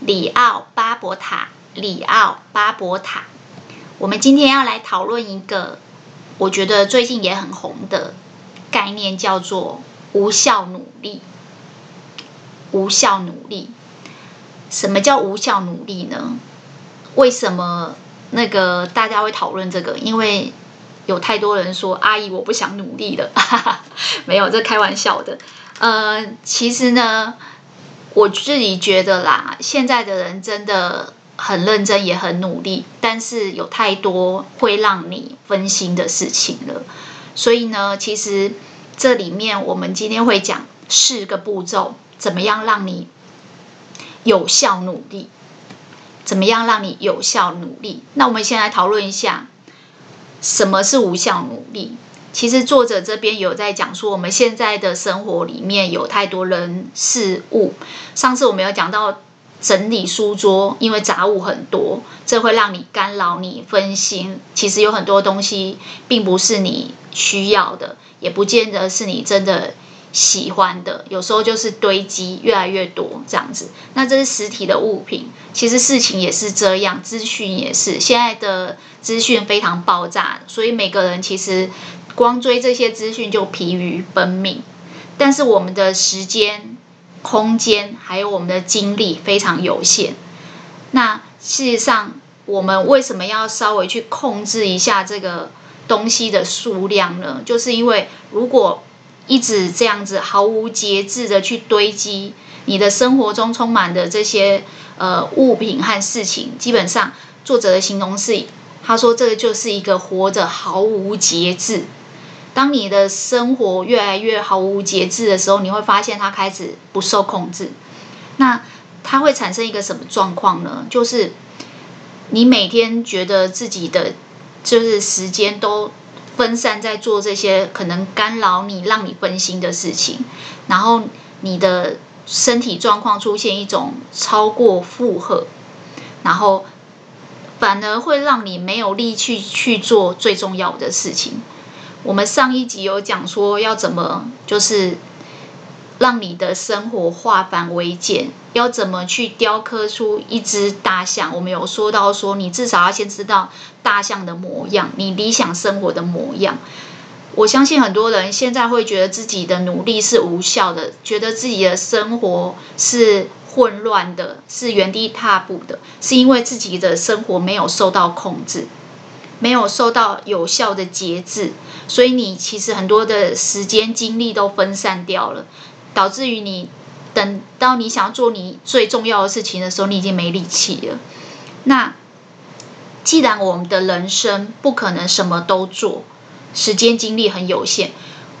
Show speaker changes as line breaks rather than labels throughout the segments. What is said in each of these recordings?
里奥巴伯塔，里奥巴伯塔。我们今天要来讨论一个，我觉得最近也很红的概念，叫做无效努力。无效努力，什么叫无效努力呢？为什么那个大家会讨论这个？因为有太多人说：“阿姨，我不想努力了。”没有，这开玩笑的。呃，其实呢。我自己觉得啦，现在的人真的很认真，也很努力，但是有太多会让你分心的事情了。所以呢，其实这里面我们今天会讲四个步骤，怎么样让你有效努力？怎么样让你有效努力？那我们先来讨论一下，什么是无效努力？其实作者这边有在讲说，我们现在的生活里面有太多人事物。上次我们有讲到整理书桌，因为杂物很多，这会让你干扰你分心。其实有很多东西并不是你需要的，也不见得是你真的喜欢的。有时候就是堆积越来越多这样子。那这是实体的物品，其实事情也是这样，资讯也是。现在的资讯非常爆炸，所以每个人其实。光追这些资讯就疲于奔命，但是我们的时间、空间还有我们的精力非常有限。那事实上，我们为什么要稍微去控制一下这个东西的数量呢？就是因为如果一直这样子毫无节制的去堆积，你的生活中充满的这些呃物品和事情，基本上作者的形容是，他说这个就是一个活着毫无节制。当你的生活越来越毫无节制的时候，你会发现它开始不受控制。那它会产生一个什么状况呢？就是你每天觉得自己的就是时间都分散在做这些可能干扰你、让你分心的事情，然后你的身体状况出现一种超过负荷，然后反而会让你没有力气去做最重要的事情。我们上一集有讲说要怎么，就是让你的生活化繁为简，要怎么去雕刻出一只大象。我们有说到说，你至少要先知道大象的模样，你理想生活的模样。我相信很多人现在会觉得自己的努力是无效的，觉得自己的生活是混乱的，是原地踏步的，是因为自己的生活没有受到控制。没有受到有效的节制，所以你其实很多的时间精力都分散掉了，导致于你等到你想要做你最重要的事情的时候，你已经没力气了。那既然我们的人生不可能什么都做，时间精力很有限，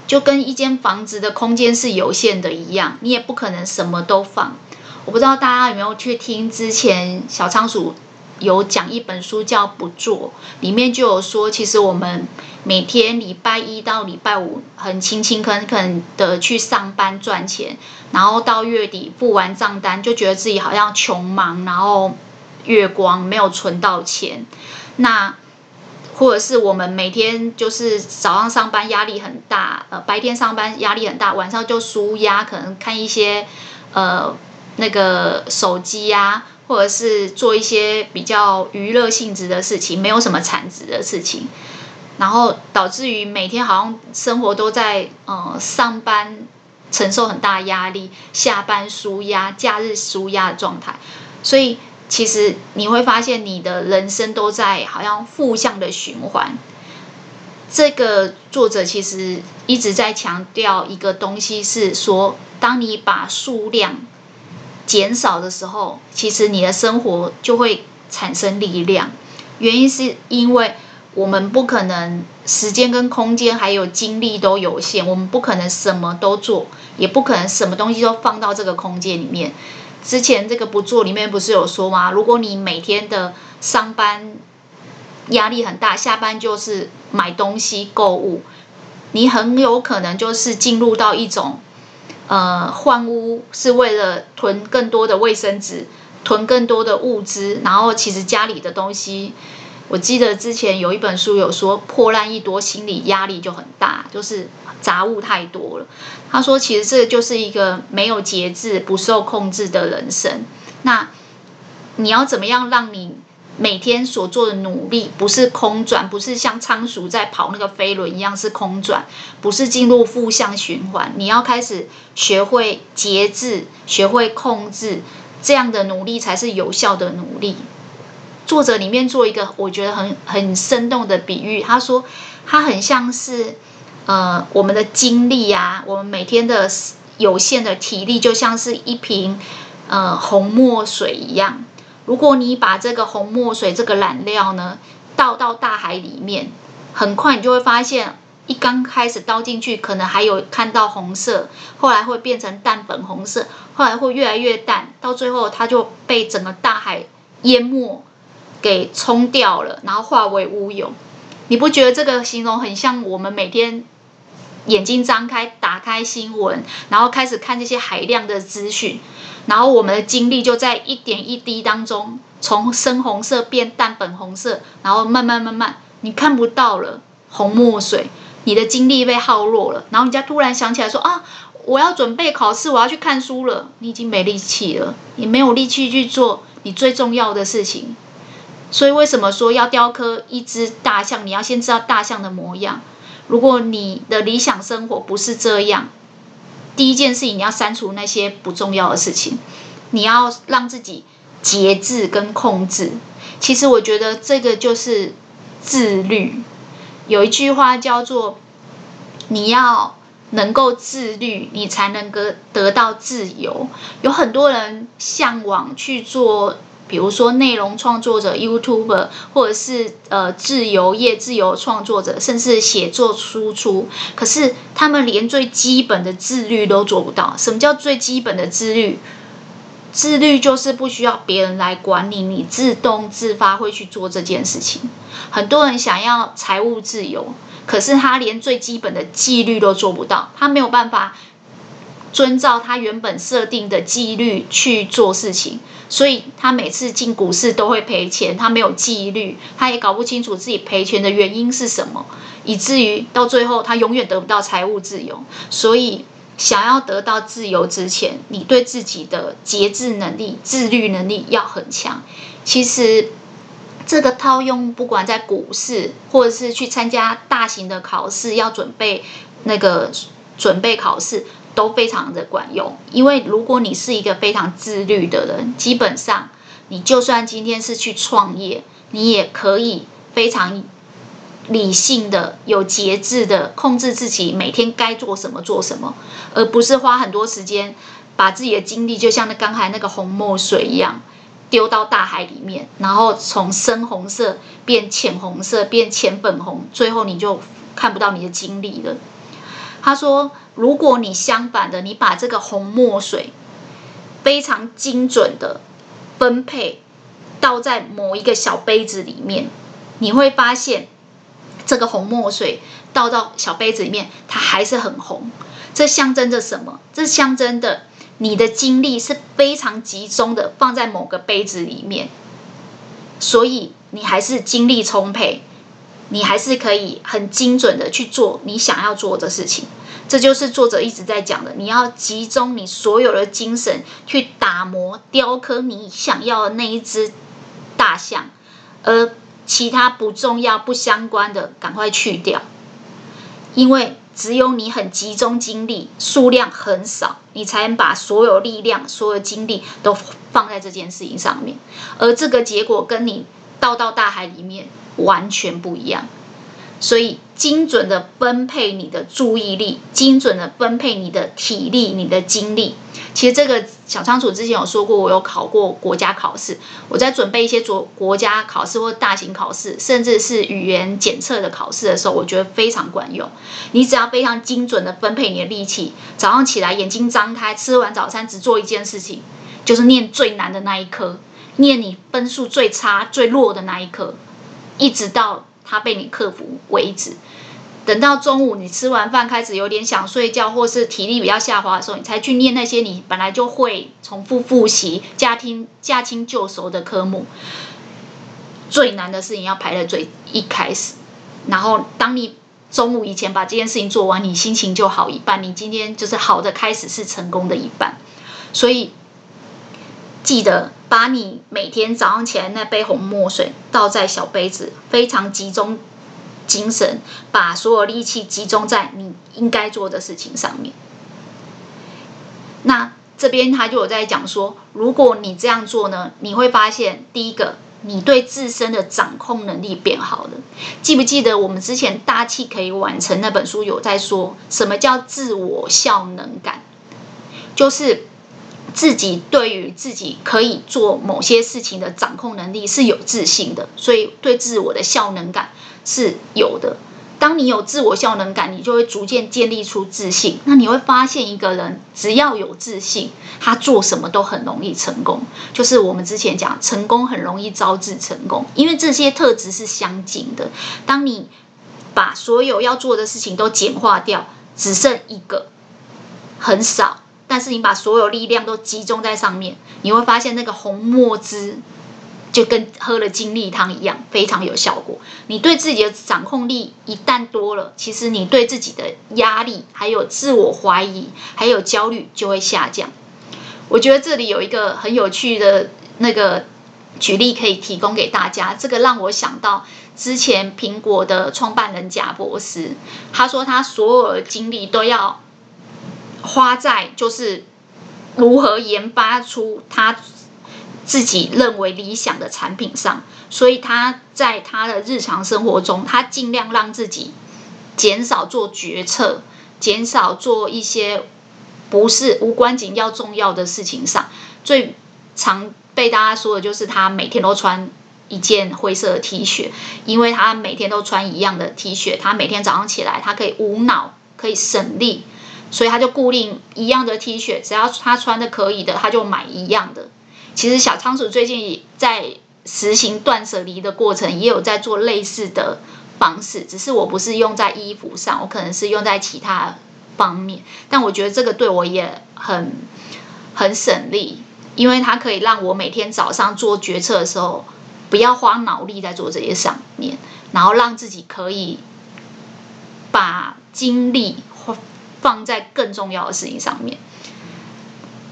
就跟一间房子的空间是有限的一样，你也不可能什么都放。我不知道大家有没有去听之前小仓鼠。有讲一本书叫《不做》，里面就有说，其实我们每天礼拜一到礼拜五很勤勤恳恳的去上班赚钱，然后到月底付完账单，就觉得自己好像穷忙，然后月光没有存到钱。那或者是我们每天就是早上上班压力很大，呃，白天上班压力很大，晚上就纾压，可能看一些呃那个手机呀。或者是做一些比较娱乐性质的事情，没有什么产值的事情，然后导致于每天好像生活都在呃上班承受很大压力，下班舒压，假日舒压的状态。所以其实你会发现你的人生都在好像负向的循环。这个作者其实一直在强调一个东西，是说当你把数量。减少的时候，其实你的生活就会产生力量。原因是因为我们不可能时间跟空间还有精力都有限，我们不可能什么都做，也不可能什么东西都放到这个空间里面。之前这个不做里面不是有说吗？如果你每天的上班压力很大，下班就是买东西购物，你很有可能就是进入到一种呃换屋，是为了囤更多的卫生纸，囤更多的物资，然后其实家里的东西。我记得之前有一本书有说破烂一多，心理压力就很大，就是杂物太多了。他说，其实这就是一个没有节制、不受控制的人生。那你要怎么样让你每天所做的努力不是空转，不是像仓鼠在跑那个飞轮一样是空转，不是进入负向循环？你要开始学会节制，学会控制，这样的努力才是有效的努力。作者里面做一个我觉得很很生动的比喻，他说，他很像是，呃，我们的精力啊，我们每天的有限的体力，就像是一瓶呃红墨水一样。如果你把这个红墨水这个染料呢倒到大海里面，很快你就会发现，一刚开始倒进去，可能还有看到红色，后来会变成淡粉红色，后来会越来越淡，到最后它就被整个大海淹没。给冲掉了，然后化为乌有。你不觉得这个形容很像我们每天眼睛张开，打开新闻，然后开始看这些海量的资讯，然后我们的精力就在一点一滴当中，从深红色变淡粉红色，然后慢慢慢慢，你看不到了红墨水，你的精力被耗弱了，然后人家突然想起来说啊，我要准备考试，我要去看书了，你已经没力气了，你没有力气去做你最重要的事情。所以为什么说要雕刻一只大象？你要先知道大象的模样。如果你的理想生活不是这样，第一件事情你要删除那些不重要的事情，你要让自己节制跟控制。其实我觉得这个就是自律。有一句话叫做：你要能够自律，你才能够得到自由。有很多人向往去做。比如说，内容创作者、YouTuber，或者是呃自由业、自由创作者，甚至写作输出，可是他们连最基本的自律都做不到。什么叫最基本的自律？自律就是不需要别人来管理，你自动自发会去做这件事情。很多人想要财务自由，可是他连最基本的纪律都做不到，他没有办法。遵照他原本设定的纪律去做事情，所以他每次进股市都会赔钱。他没有纪律，他也搞不清楚自己赔钱的原因是什么，以至于到最后他永远得不到财务自由。所以，想要得到自由之前，你对自己的节制能力、自律能力要很强。其实，这个套用不管在股市，或者是去参加大型的考试，要准备那个准备考试。都非常的管用，因为如果你是一个非常自律的人，基本上你就算今天是去创业，你也可以非常理性的、有节制的控制自己每天该做什么做什么，而不是花很多时间把自己的精力就像那刚才那个红墨水一样丢到大海里面，然后从深红色变浅红色变浅粉红，最后你就看不到你的精力了。他说。如果你相反的，你把这个红墨水非常精准的分配倒在某一个小杯子里面，你会发现这个红墨水倒到小杯子里面，它还是很红。这象征着什么？这象征的你的精力是非常集中的放在某个杯子里面，所以你还是精力充沛，你还是可以很精准的去做你想要做的事情。这就是作者一直在讲的，你要集中你所有的精神去打磨、雕刻你想要的那一只大象，而其他不重要、不相关的赶快去掉，因为只有你很集中精力，数量很少，你才能把所有力量、所有精力都放在这件事情上面，而这个结果跟你倒到大海里面完全不一样。所以，精准的分配你的注意力，精准的分配你的体力、你的精力。其实，这个小仓鼠之前有说过，我有考过国家考试。我在准备一些国国家考试或大型考试，甚至是语言检测的考试的时候，我觉得非常管用。你只要非常精准的分配你的力气，早上起来眼睛张开，吃完早餐只做一件事情，就是念最难的那一科，念你分数最差、最弱的那一科，一直到它被你克服为止。等到中午你吃完饭开始有点想睡觉，或是体力比较下滑的时候，你才去念那些你本来就会重复复习、驾轻驾轻就熟的科目。最难的事情要排在最一开始，然后当你中午以前把这件事情做完，你心情就好一半。你今天就是好的开始是成功的一半，所以记得把你每天早上起来那杯红墨水倒在小杯子，非常集中。精神，把所有力气集中在你应该做的事情上面。那这边他就有在讲说，如果你这样做呢，你会发现，第一个，你对自身的掌控能力变好了。记不记得我们之前大器可以完成那本书有在说，什么叫自我效能感？就是自己对于自己可以做某些事情的掌控能力是有自信的，所以对自我的效能感。是有的。当你有自我效能感，你就会逐渐建立出自信。那你会发现，一个人只要有自信，他做什么都很容易成功。就是我们之前讲，成功很容易招致成功，因为这些特质是相近的。当你把所有要做的事情都简化掉，只剩一个，很少，但是你把所有力量都集中在上面，你会发现那个红墨汁。就跟喝了精力汤一样，非常有效果。你对自己的掌控力一旦多了，其实你对自己的压力、还有自我怀疑、还有焦虑就会下降。我觉得这里有一个很有趣的那个举例可以提供给大家。这个让我想到之前苹果的创办人贾博士，他说他所有的精力都要花在就是如何研发出他。自己认为理想的产品上，所以他在他的日常生活中，他尽量让自己减少做决策，减少做一些不是无关紧要重要的事情上。最常被大家说的就是他每天都穿一件灰色的 T 恤，因为他每天都穿一样的 T 恤，他每天早上起来他可以无脑，可以省力，所以他就固定一样的 T 恤，只要他穿的可以的，他就买一样的。其实小仓鼠最近在实行断舍离的过程，也有在做类似的方式，只是我不是用在衣服上，我可能是用在其他方面。但我觉得这个对我也很很省力，因为它可以让我每天早上做决策的时候，不要花脑力在做这些上面，然后让自己可以把精力放在更重要的事情上面。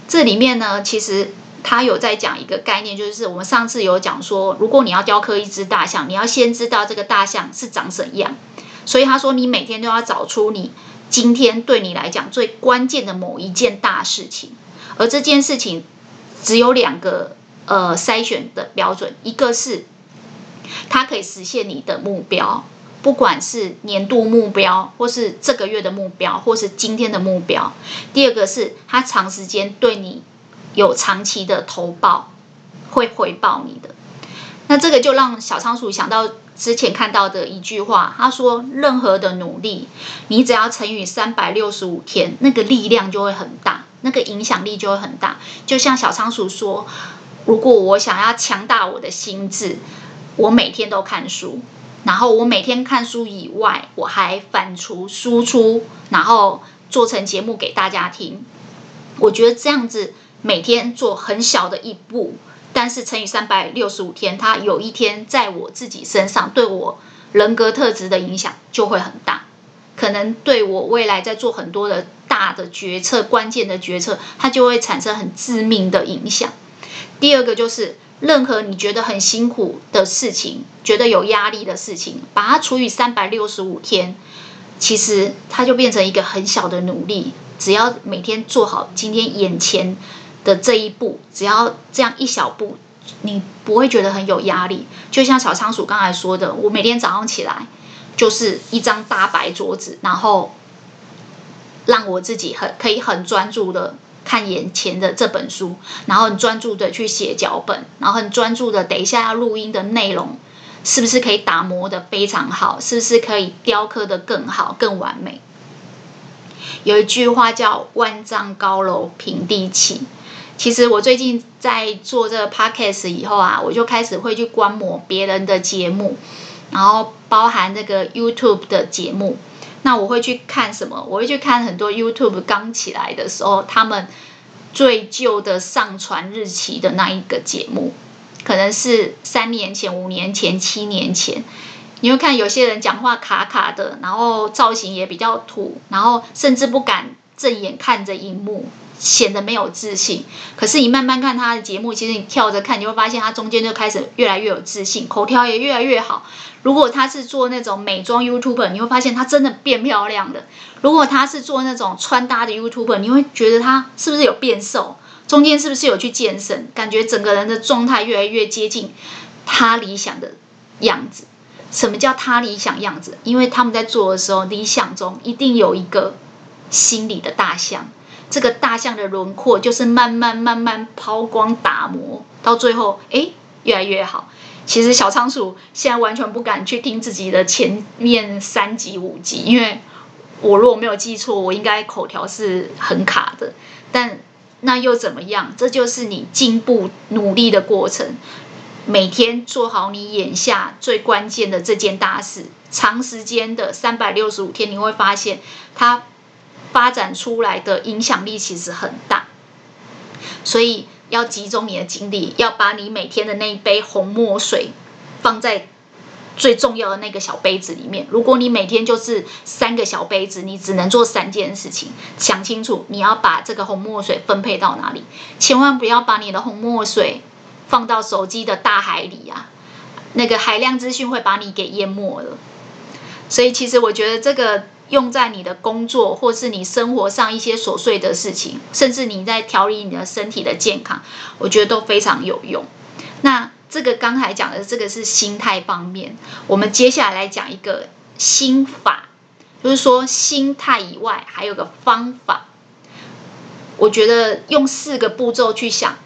这里面呢，其实。他有在讲一个概念，就是我们上次有讲说，如果你要雕刻一只大象，你要先知道这个大象是长什样。所以他说，你每天都要找出你今天对你来讲最关键的某一件大事情，而这件事情只有两个呃筛选的标准，一个是它可以实现你的目标，不管是年度目标，或是这个月的目标，或是今天的目标；第二个是它长时间对你。有长期的投报会回报你的，那这个就让小仓鼠想到之前看到的一句话，他说：“任何的努力，你只要乘以三百六十五天，那个力量就会很大，那个影响力就会很大。”就像小仓鼠说：“如果我想要强大我的心智，我每天都看书，然后我每天看书以外，我还反刍输出，然后做成节目给大家听。我觉得这样子。”每天做很小的一步，但是乘以三百六十五天，它有一天在我自己身上对我人格特质的影响就会很大，可能对我未来在做很多的大的决策、关键的决策，它就会产生很致命的影响。第二个就是，任何你觉得很辛苦的事情，觉得有压力的事情，把它除以三百六十五天，其实它就变成一个很小的努力，只要每天做好今天眼前。的这一步，只要这样一小步，你不会觉得很有压力。就像小仓鼠刚才说的，我每天早上起来就是一张大白桌子，然后让我自己很可以很专注的看眼前的这本书，然后很专注的去写脚本，然后很专注的等一下要录音的内容是不是可以打磨得非常好，是不是可以雕刻得更好、更完美。有一句话叫“万丈高楼平地起”。其实我最近在做这个 podcast 以后啊，我就开始会去观摩别人的节目，然后包含那个 YouTube 的节目。那我会去看什么？我会去看很多 YouTube 刚起来的时候，他们最旧的上传日期的那一个节目，可能是三年前、五年前、七年前。你会看有些人讲话卡卡的，然后造型也比较土，然后甚至不敢正眼看着荧幕。显得没有自信，可是你慢慢看他的节目，其实你跳着看，你会发现他中间就开始越来越有自信，口条也越来越好。如果他是做那种美妆 YouTuber，你会发现他真的变漂亮了。如果他是做那种穿搭的 YouTuber，你会觉得他是不是有变瘦？中间是不是有去健身？感觉整个人的状态越来越接近他理想的样子。什么叫他理想样子？因为他们在做的时候，理想中一定有一个心理的大象。这个大象的轮廓就是慢慢慢慢抛光打磨，到最后，哎，越来越好。其实小仓鼠现在完全不敢去听自己的前面三集五集，因为我如果没有记错，我应该口条是很卡的。但那又怎么样？这就是你进步努力的过程。每天做好你眼下最关键的这件大事，长时间的三百六十五天，你会发现它。发展出来的影响力其实很大，所以要集中你的精力，要把你每天的那一杯红墨水放在最重要的那个小杯子里面。如果你每天就是三个小杯子，你只能做三件事情。想清楚，你要把这个红墨水分配到哪里？千万不要把你的红墨水放到手机的大海里啊！那个海量资讯会把你给淹没了。所以，其实我觉得这个。用在你的工作，或是你生活上一些琐碎的事情，甚至你在调理你的身体的健康，我觉得都非常有用。那这个刚才讲的这个是心态方面，我们接下来来讲一个心法，就是说心态以外还有个方法。我觉得用四个步骤去想。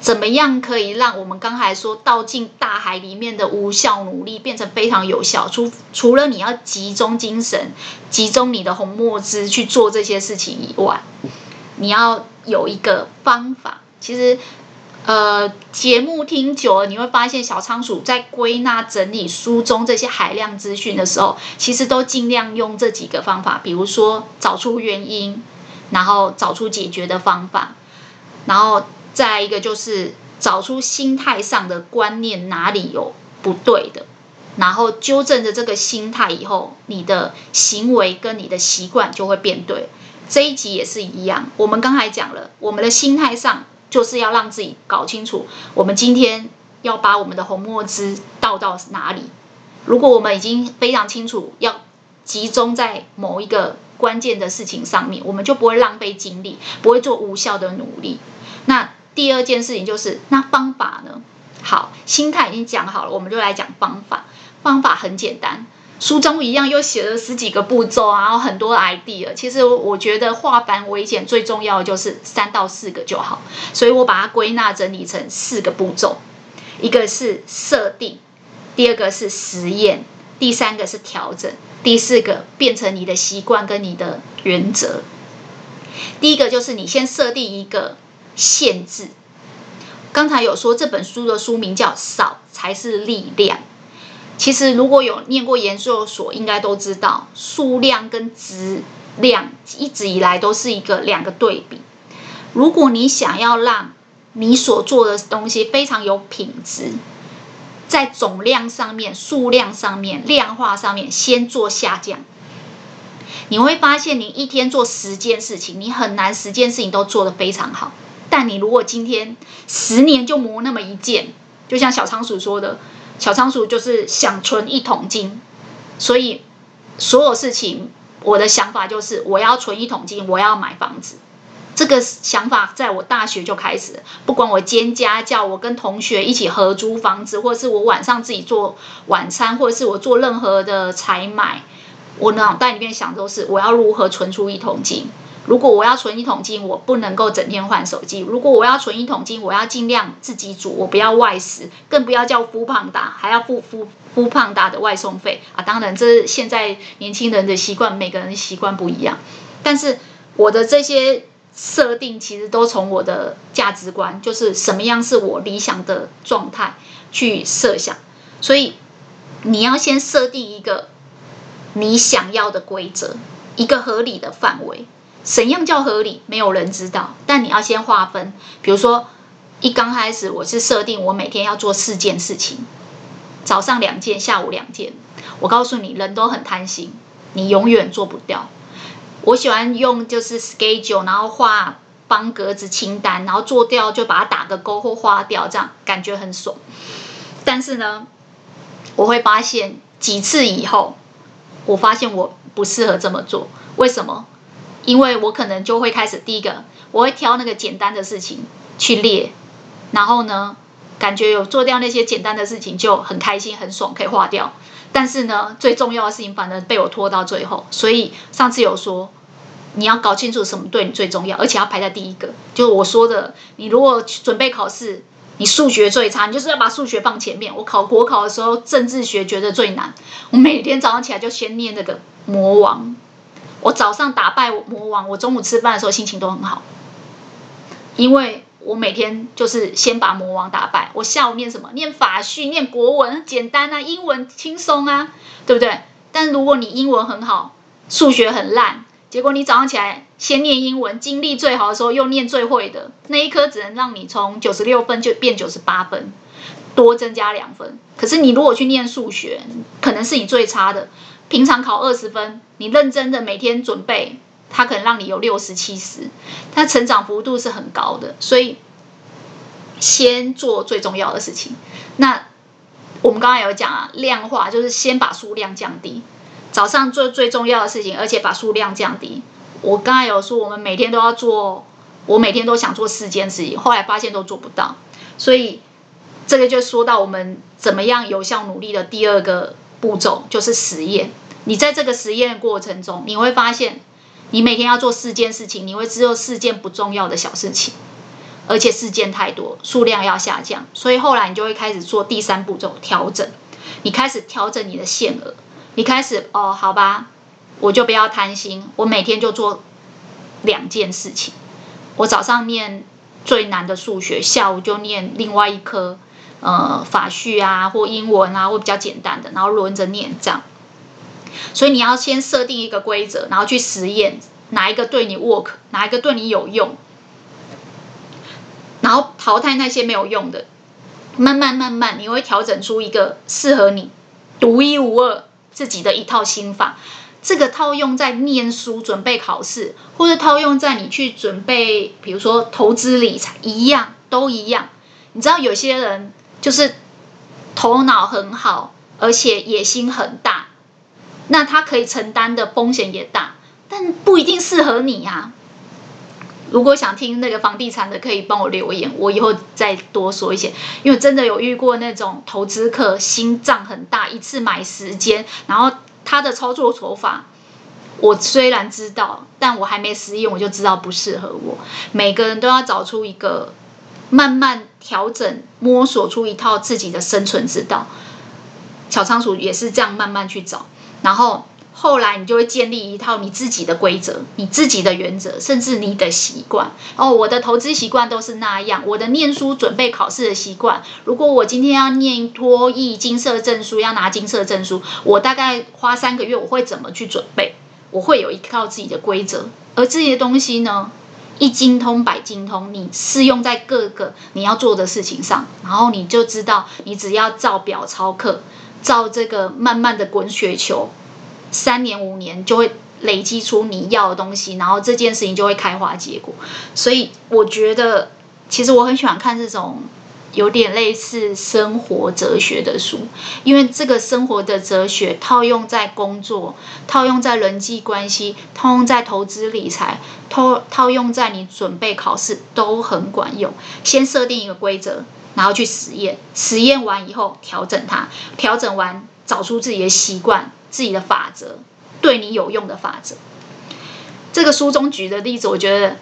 怎么样可以让我们刚才说倒进大海里面的无效努力变成非常有效？除除了你要集中精神、集中你的红墨汁去做这些事情以外，你要有一个方法。其实，呃，节目听久了，你会发现小仓鼠在归纳整理书中这些海量资讯的时候，其实都尽量用这几个方法，比如说找出原因，然后找出解决的方法，然后。再一个就是找出心态上的观念哪里有不对的，然后纠正着这个心态以后，你的行为跟你的习惯就会变对。这一集也是一样，我们刚才讲了，我们的心态上就是要让自己搞清楚，我们今天要把我们的红墨汁倒到哪里。如果我们已经非常清楚要集中在某一个关键的事情上面，我们就不会浪费精力，不会做无效的努力。那第二件事情就是，那方法呢？好，心态已经讲好了，我们就来讲方法。方法很简单，书中一样又写了十几个步骤，然后很多 idea。其实我觉得化繁为简，最重要的就是三到四个就好。所以我把它归纳整理成四个步骤：一个是设定，第二个是实验，第三个是调整，第四个变成你的习惯跟你的原则。第一个就是你先设定一个。限制。刚才有说这本书的书名叫“少才是力量”。其实如果有念过研究所，应该都知道数量跟质量一直以来都是一个两个对比。如果你想要让你所做的东西非常有品质，在总量上面、数量上面、量化上面先做下降，你会发现你一天做十件事情，你很难十件事情都做得非常好。但你如果今天十年就磨那么一件，就像小仓鼠说的，小仓鼠就是想存一桶金，所以所有事情我的想法就是我要存一桶金，我要买房子。这个想法在我大学就开始，不管我兼家教，我跟同学一起合租房子，或者是我晚上自己做晚餐，或者是我做任何的采买，我脑袋里面想都是我要如何存出一桶金。如果我要存一桶金，我不能够整天换手机。如果我要存一桶金，我要尽量自己煮，我不要外食，更不要叫 foodpanda，还要付 foodpanda 的外送费啊！当然，这是现在年轻人的习惯，每个人习惯不一样。但是我的这些设定其实都从我的价值观，就是什么样是我理想的状态去设想。所以你要先设定一个你想要的规则，一个合理的范围。怎样叫合理？没有人知道。但你要先划分，比如说一刚开始我是设定我每天要做四件事情，早上两件，下午两件。我告诉你，人都很贪心，你永远做不掉。我喜欢用就是 schedule，然后画方格子清单，然后做掉就把它打个勾或划掉，这样感觉很爽。但是呢，我会发现几次以后，我发现我不适合这么做。为什么？因为我可能就会开始第一个，我会挑那个简单的事情去列，然后呢，感觉有做掉那些简单的事情就很开心很爽，可以划掉。但是呢，最重要的事情反而被我拖到最后。所以上次有说，你要搞清楚什么对你最重要，而且要排在第一个。就是我说的，你如果准备考试，你数学最差，你就是要把数学放前面。我考国考的时候，政治学觉得最难，我每天早上起来就先念那个魔王。我早上打败魔王，我中午吃饭的时候心情都很好，因为。我每天就是先把魔王打败。我下午念什么？念法序，念国文，简单啊，英文轻松啊，对不对？但如果你英文很好，数学很烂，结果你早上起来先念英文，精力最好的时候又念最会的，那一科只能让你从九十六分就变九十八分，多增加两分。可是你如果去念数学，可能是你最差的，平常考二十分，你认真的每天准备。它可能让你有六十七十，它成长幅度是很高的，所以先做最重要的事情。那我们刚刚有讲啊，量化就是先把数量降低，早上做最重要的事情，而且把数量降低。我刚才有说，我们每天都要做，我每天都想做四件事情，后来发现都做不到，所以这个就说到我们怎么样有效努力的第二个步骤，就是实验。你在这个实验过程中，你会发现。你每天要做四件事情，你会只有四件不重要的小事情，而且四件太多，数量要下降，所以后来你就会开始做第三步骤调整。你开始调整你的限额，你开始哦，好吧，我就不要贪心，我每天就做两件事情。我早上念最难的数学，下午就念另外一科，呃，法序啊或英文啊或比较简单的，然后轮着念这样。所以你要先设定一个规则，然后去实验哪一个对你 work，哪一个对你有用，然后淘汰那些没有用的。慢慢慢慢，你会调整出一个适合你独一无二自己的一套心法。这个套用在念书、准备考试，或者套用在你去准备，比如说投资理财一样，都一样。你知道有些人就是头脑很好，而且野心很大。那他可以承担的风险也大，但不一定适合你呀、如果想听那个房地产的，可以帮我留言，我以后再多说一些。因为真的有遇过那种投资客，心脏很大，一次买十间，然后他的操作手法，我虽然知道，但我还没实验，我就知道不适合我。每个人都要找出一个慢慢调整、摸索出一套自己的生存之道。小仓鼠也是这样慢慢去找。然后后来你就会建立一套你自己的规则、你自己的原则，甚至你的习惯。哦，我的投资习惯都是那样，我的念书准备考试的习惯。如果我今天要念多益金色证书，要拿金色证书，我大概花三个月，我会怎么去准备？我会有一套自己的规则。而这些东西呢，一精通百精通，你适用在各个你要做的事情上，然后你就知道，你只要照表操课。照这个慢慢的滚雪球，三年五年就会累积出你要的东西，然后这件事情就会开花结果。所以我觉得，其实我很喜欢看这种有点类似生活哲学的书，因为这个生活的哲学套用在工作，套用在人际关系，套用在投资理财，套套用在你准备考试都很管用。先设定一个规则。然后去实验，实验完以后调整它，调整完找出自己的习惯、自己的法则，对你有用的法则。这个书中举的例子，我觉得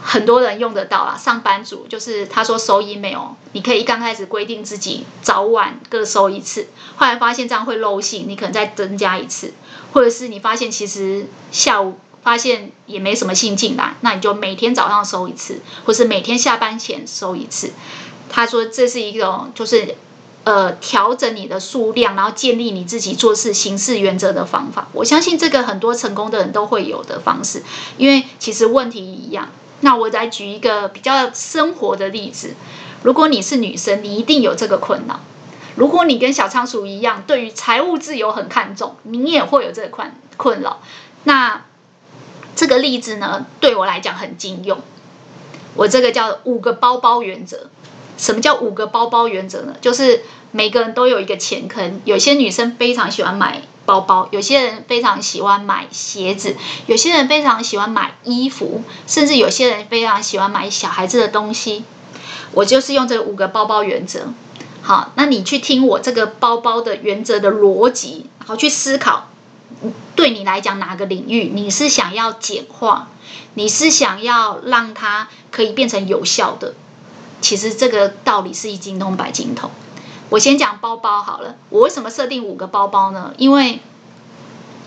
很多人用得到啊。上班族就是他说收 email，你可以刚开始规定自己早晚各收一次，后来发现这样会漏信，你可能再增加一次，或者是你发现其实下午发现也没什么信进来，那你就每天早上收一次，或是每天下班前收一次。他说这是一种就是呃调整你的数量，然后建立你自己做事行事原则的方法。我相信这个很多成功的人都会有的方式，因为其实问题一样。那我再举一个比较生活的例子，如果你是女生，你一定有这个困扰。如果你跟小仓鼠一样，对于财务自由很看重，你也会有这个困困扰。那这个例子呢，对我来讲很经用。我这个叫五个包包原则。什么叫五个包包原则呢？就是每个人都有一个钱坑。有些女生非常喜欢买包包，有些人非常喜欢买鞋子，有些人非常喜欢买衣服，甚至有些人非常喜欢买小孩子的东西。我就是用这五个包包原则。好，那你去听我这个包包的原则的逻辑，然后去思考。对你来讲，哪个领域你是想要简化？你是想要让它可以变成有效的？其实这个道理是一精通百精通。我先讲包包好了。我为什么设定五个包包呢？因为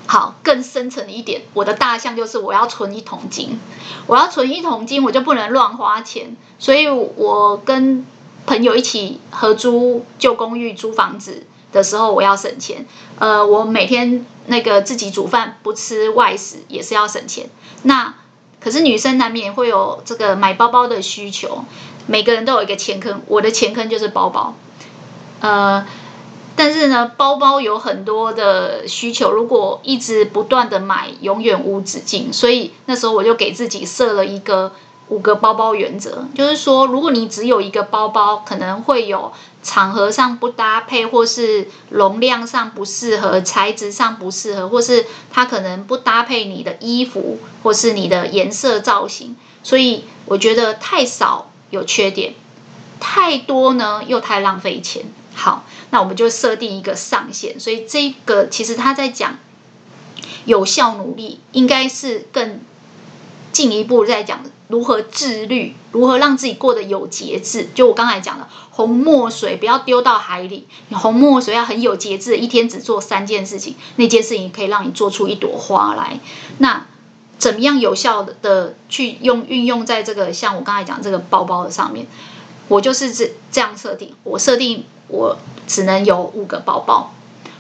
好更深层一点，我的大项就是我要存一桶金。我要存一桶金，我就不能乱花钱。所以我跟朋友一起合租旧公寓、租房子。的时候我要省钱，呃，我每天那个自己煮饭不吃外食也是要省钱。那可是女生难免会有这个买包包的需求，每个人都有一个钱坑，我的钱坑就是包包。呃，但是呢，包包有很多的需求，如果一直不断的买，永远无止境。所以那时候我就给自己设了一个。五个包包原则，就是说，如果你只有一个包包，可能会有场合上不搭配，或是容量上不适合，材质上不适合，或是它可能不搭配你的衣服，或是你的颜色造型。所以我觉得太少有缺点，太多呢又太浪费钱。好，那我们就设定一个上限。所以这个其实他在讲有效努力，应该是更进一步在讲。如何自律？如何让自己过得有节制？就我刚才讲的，红墨水不要丢到海里。你红墨水要很有节制，一天只做三件事情，那件事情可以让你做出一朵花来。那怎么样有效的去用运用在这个像我刚才讲这个包包的上面？我就是这这样设定，我设定我只能有五个包包。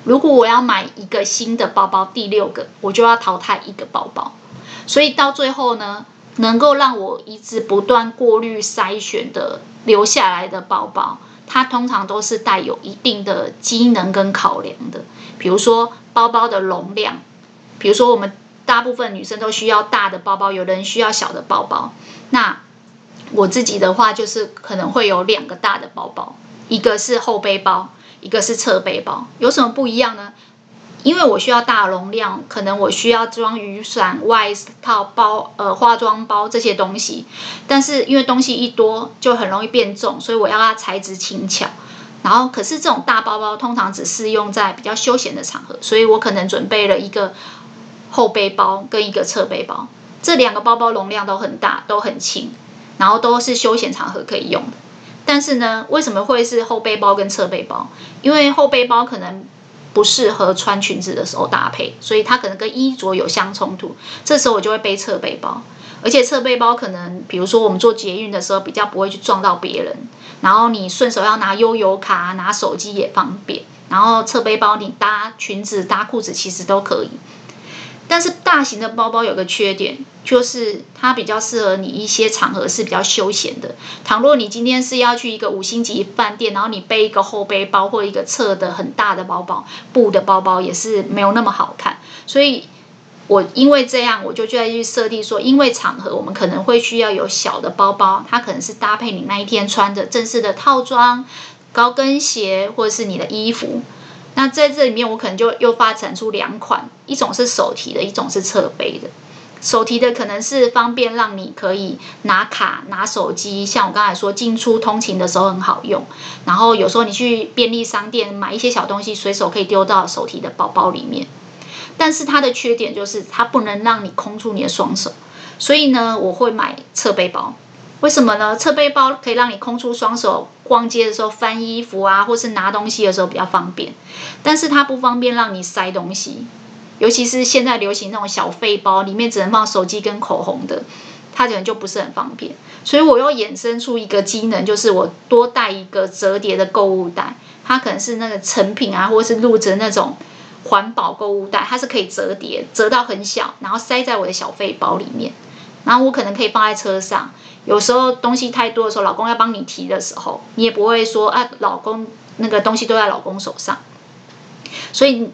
如果我要买一个新的包包，第六个我就要淘汰一个包包。所以到最后呢，能够让我一直不断过滤筛选的留下来的包包，它通常都是带有一定的机能跟考量的。比如说包包的容量，比如说我们大部分女生都需要大的包包，有人需要小的包包。那我自己的话就是可能会有两个大的包包，一个是后背包，一个是侧背包。有什么不一样呢？因为我需要大容量，可能我需要装雨伞、外套包、呃化妆包这些东西，但是因为东西一多就很容易变重，所以我要它材质轻巧。然后，可是这种大包包通常只适用在比较休闲的场合，所以我可能准备了一个后背包跟一个侧背包，这两个包包容量都很大，都很轻，然后都是休闲场合可以用的。但是呢，为什么会是后背包跟侧背包？因为后背包可能。不适合穿裙子的时候搭配，所以它可能跟衣着有相冲突。这时候我就会背侧背包，而且侧背包可能，比如说我们坐捷运的时候比较不会去撞到别人，然后你顺手要拿悠游卡、拿手机也方便。然后侧背包你搭裙子、搭裤子其实都可以。但是大型的包包有个缺点，就是它比较适合你一些场合是比较休闲的。倘若你今天是要去一个五星级饭店，然后你背一个后背包或一个侧的很大的包包，布的包包也是没有那么好看。所以我因为这样，我就就在去设定说，因为场合我们可能会需要有小的包包，它可能是搭配你那一天穿的正式的套装、高跟鞋或者是你的衣服。那在这里面，我可能就又发展出两款，一种是手提的，一种是侧背的。手提的可能是方便让你可以拿卡、拿手机，像我刚才说进出通勤的时候很好用。然后有时候你去便利商店买一些小东西，随手可以丢到手提的包包里面。但是它的缺点就是它不能让你空出你的双手，所以呢，我会买侧背包。为什么呢？侧背包可以让你空出双手，逛街的时候翻衣服啊，或是拿东西的时候比较方便。但是它不方便让你塞东西，尤其是现在流行那种小废包，里面只能放手机跟口红的，它可能就不是很方便。所以我又衍生出一个机能，就是我多带一个折叠的购物袋，它可能是那个成品啊，或是露着那种环保购物袋，它是可以折叠，折到很小，然后塞在我的小废包里面，然后我可能可以放在车上。有时候东西太多的时候，老公要帮你提的时候，你也不会说啊，老公那个东西都在老公手上。所以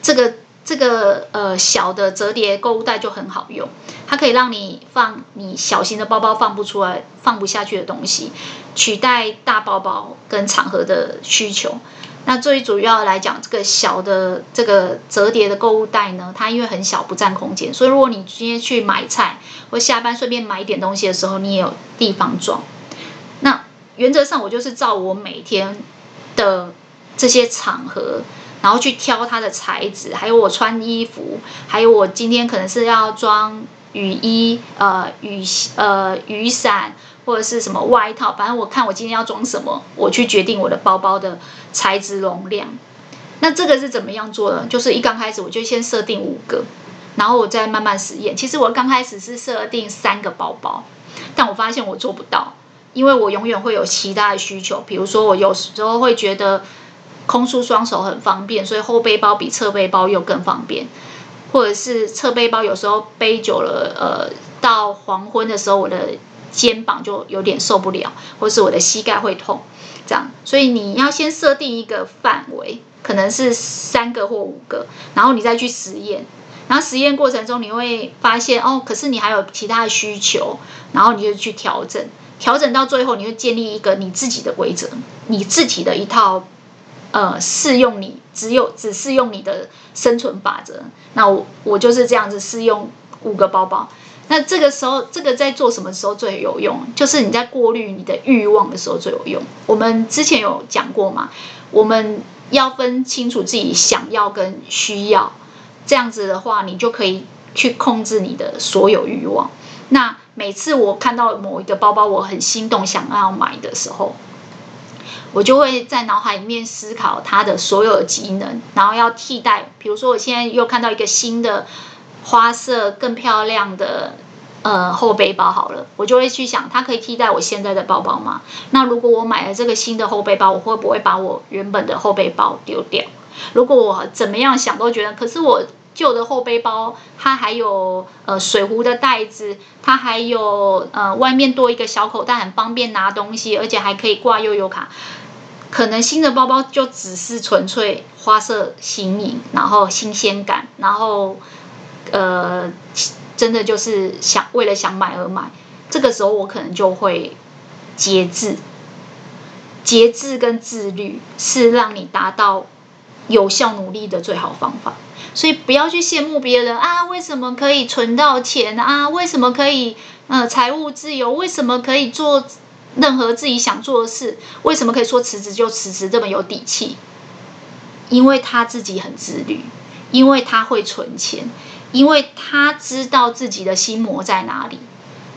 这个这个呃小的折叠购物袋就很好用，它可以让你放你小型的包包放不出来、放不下去的东西，取代大包包跟场合的需求。那最主要来讲，这个小的这个折叠的购物袋呢，它因为很小，不占空间，所以如果你今天去买菜或下班顺便买一点东西的时候，你也有地方装。那原则上，我就是照我每天的这些场合，然后去挑它的材质，还有我穿衣服，还有我今天可能是要装雨衣、呃雨呃雨伞。或者是什么外套，反正我看我今天要装什么，我去决定我的包包的材质容量。那这个是怎么样做的？就是一刚开始我就先设定五个，然后我再慢慢实验。其实我刚开始是设定三个包包，但我发现我做不到，因为我永远会有其他的需求。比如说我有时候会觉得空出双手很方便，所以后背包比侧背包又更方便。或者是侧背包有时候背久了，呃，到黄昏的时候我的。肩膀就有点受不了，或是我的膝盖会痛，这样，所以你要先设定一个范围，可能是三个或五个，然后你再去实验，然后实验过程中你会发现哦，可是你还有其他的需求，然后你就去调整，调整到最后，你会建立一个你自己的规则，你自己的一套，呃，适用你只有只适用你的生存法则。那我我就是这样子适用五个包包。那这个时候，这个在做什么时候最有用？就是你在过滤你的欲望的时候最有用。我们之前有讲过嘛，我们要分清楚自己想要跟需要，这样子的话，你就可以去控制你的所有欲望。那每次我看到某一个包包，我很心动，想要买的时候，我就会在脑海里面思考它的所有的机能，然后要替代。比如说，我现在又看到一个新的。花色更漂亮的呃后背包好了，我就会去想，它可以替代我现在的包包吗？那如果我买了这个新的后背包，我会不会把我原本的后背包丢掉？如果我怎么样想都觉得，可是我旧的后背包它还有呃水壶的袋子，它还有呃外面多一个小口袋，很方便拿东西，而且还可以挂悠游卡。可能新的包包就只是纯粹花色新颖，然后新鲜感，然后。呃，真的就是想为了想买而买，这个时候我可能就会节制。节制跟自律是让你达到有效努力的最好方法。所以不要去羡慕别人啊，为什么可以存到钱啊？为什么可以呃财务自由？为什么可以做任何自己想做的事？为什么可以说辞职就辞职这么有底气？因为他自己很自律，因为他会存钱。因为他知道自己的心魔在哪里。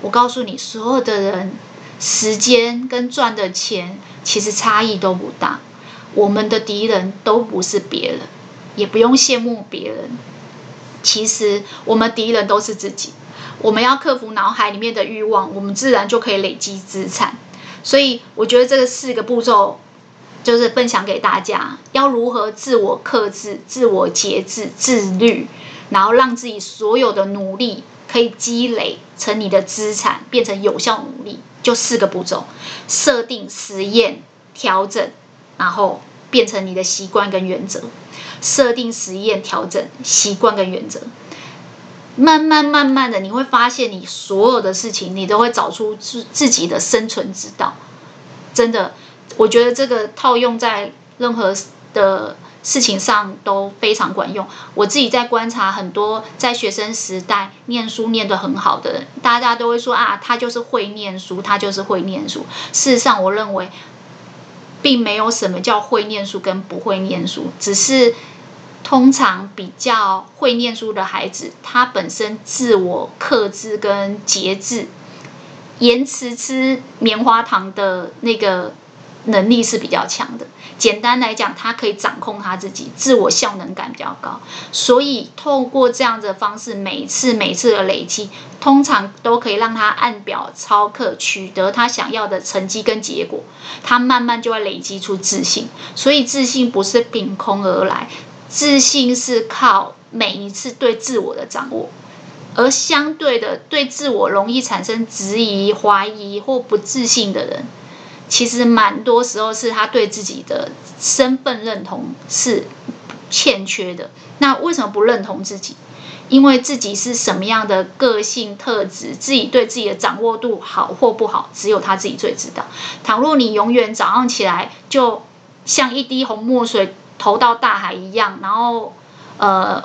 我告诉你，所有的人时间跟赚的钱其实差异都不大。我们的敌人都不是别人，也不用羡慕别人。其实我们敌人都是自己。我们要克服脑海里面的欲望，我们自然就可以累积资产。所以我觉得这个四个步骤就是分享给大家，要如何自我克制、自我节制、自律。然后让自己所有的努力可以积累成你的资产，变成有效努力，就四个步骤：设定、实验、调整，然后变成你的习惯跟原则。设定、实验、调整、习惯跟原则，慢慢慢慢的，你会发现你所有的事情，你都会找出自自己的生存之道。真的，我觉得这个套用在任何的。事情上都非常管用。我自己在观察很多在学生时代念书念得很好的人，大家都会说啊，他就是会念书，他就是会念书。事实上，我认为并没有什么叫会念书跟不会念书，只是通常比较会念书的孩子，他本身自我克制跟节制，延迟吃棉花糖的那个能力是比较强的。简单来讲，他可以掌控他自己，自我效能感比较高。所以透过这样的方式，每一次每次的累积，通常都可以让他按表操课，取得他想要的成绩跟结果。他慢慢就会累积出自信。所以自信不是凭空而来，自信是靠每一次对自我的掌握。而相对的，对自我容易产生质疑、怀疑或不自信的人，其实蛮多时候是他对自己的身份认同是欠缺的。那为什么不认同自己？因为自己是什么样的个性特质，自己对自己的掌握度好或不好，只有他自己最知道。倘若你永远早上起来就像一滴红墨水投到大海一样，然后呃。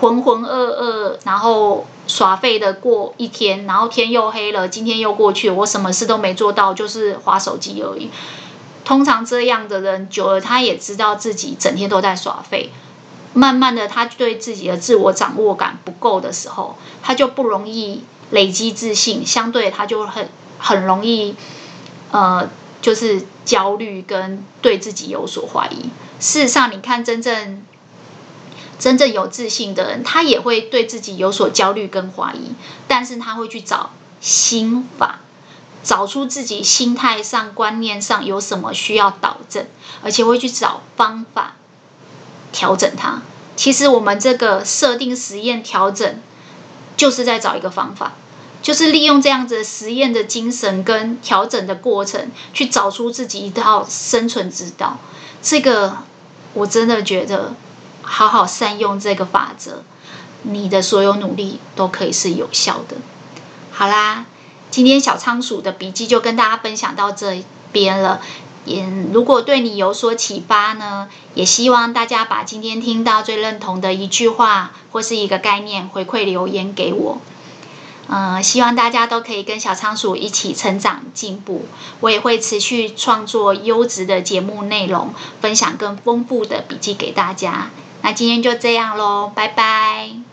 浑浑噩噩，然后耍废的过一天，然后天又黑了，今天又过去，我什么事都没做到，就是划手机而已。通常这样的人久了，他也知道自己整天都在耍废，慢慢的，他对自己的自我掌握感不够的时候，他就不容易累积自信，相对他就很很容易，呃，就是焦虑跟对自己有所怀疑。事实上，你看真正。真正有自信的人，他也会对自己有所焦虑跟怀疑，但是他会去找心法，找出自己心态上、观念上有什么需要导正，而且会去找方法调整它。其实我们这个设定实验调整，就是在找一个方法，就是利用这样子实验的精神跟调整的过程，去找出自己一套生存之道。这个我真的觉得。好好善用这个法则，你的所有努力都可以是有效的。好啦，今天小仓鼠的笔记就跟大家分享到这边了。也如果对你有所启发呢，也希望大家把今天听到最认同的一句话或是一个概念回馈留言给我。嗯，希望大家都可以跟小仓鼠一起成长进步。我也会持续创作优质的节目内容，分享更丰富的笔记给大家。那今天就这样喽，拜拜。